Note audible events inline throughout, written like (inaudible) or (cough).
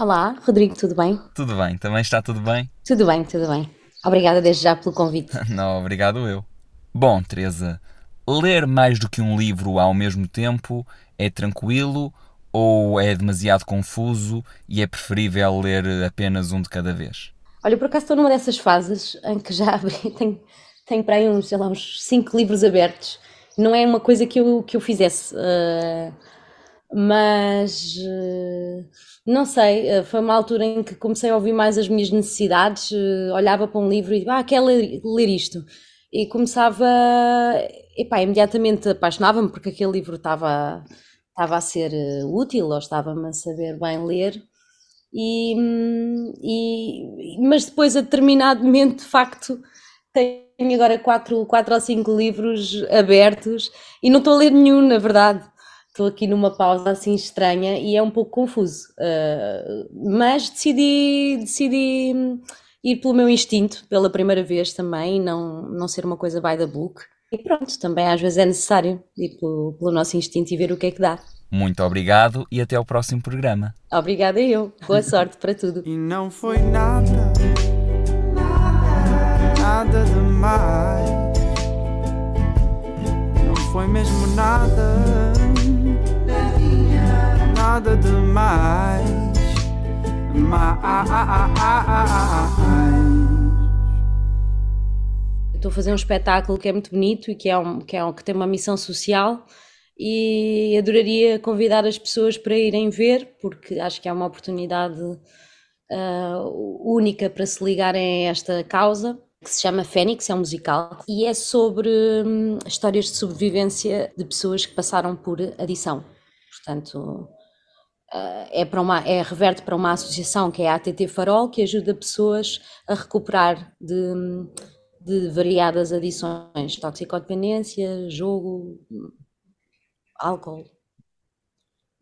Olá, Rodrigo, tudo bem? tudo bem? Também está tudo bem? Tudo bem, tudo bem. Obrigada desde já pelo convite. (laughs) Não, obrigado eu. Bom, Teresa, ler mais do que um livro ao mesmo tempo é tranquilo ou é demasiado confuso e é preferível ler apenas um de cada vez? Olha, por acaso estou numa dessas fases em que já (laughs) abri, tenho, tenho para aí uns, sei lá, uns cinco livros abertos. Não é uma coisa que eu, que eu fizesse, eh, mas eh, não sei, eh, foi uma altura em que comecei a ouvir mais as minhas necessidades, eh, olhava para um livro e ah, quero ler, ler isto. E começava, epá, imediatamente apaixonava-me porque aquele livro estava, estava a ser útil ou estava-me a saber bem ler. E, e- mas depois, a determinado momento, de facto, tenho agora quatro, quatro ou cinco livros abertos e não estou a ler nenhum, na verdade. Estou aqui numa pausa assim estranha e é um pouco confuso. Uh, mas decidi, decidi hum, ir pelo meu instinto pela primeira vez também, e não, não ser uma coisa by the book. E pronto, também às vezes é necessário ir pelo, pelo nosso instinto e ver o que é que dá. Muito obrigado e até ao próximo programa. Obrigada eu. Boa sorte para tudo. E não foi nada, nada demais. Não foi mesmo nada, nada demais. Mais. Estou a fazer um espetáculo que é muito bonito e que, é um, que, é um, que tem uma missão social e adoraria convidar as pessoas para irem ver, porque acho que é uma oportunidade ah, única para se ligarem a esta causa, que se chama Fênix, é um musical, e é sobre hum, histórias de sobrevivência de pessoas que passaram por adição. Portanto, ah, é, para uma, é reverte para uma associação que é a ATT Farol, que ajuda pessoas a recuperar de, de variadas adições, toxicodependência, jogo, álcool,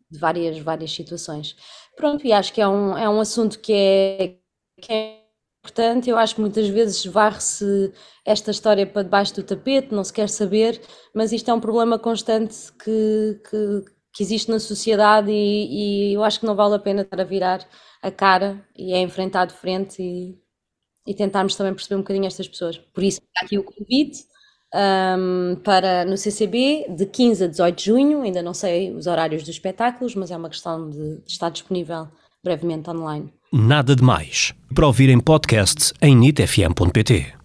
de várias, várias situações. Pronto, e acho que é um, é um assunto que é, que é importante. Eu acho que muitas vezes varre-se esta história para debaixo do tapete, não se quer saber, mas isto é um problema constante que, que, que existe na sociedade e, e eu acho que não vale a pena estar a virar a cara e a enfrentar de frente e, e tentarmos também perceber um bocadinho estas pessoas. Por isso, aqui o convite ahm, para no CCB de 15 a 18 de junho, ainda não sei os horários dos espetáculos, mas é uma questão de, de estar disponível brevemente online. Nada de mais. Para ouvir em podcast em nitfm.pt.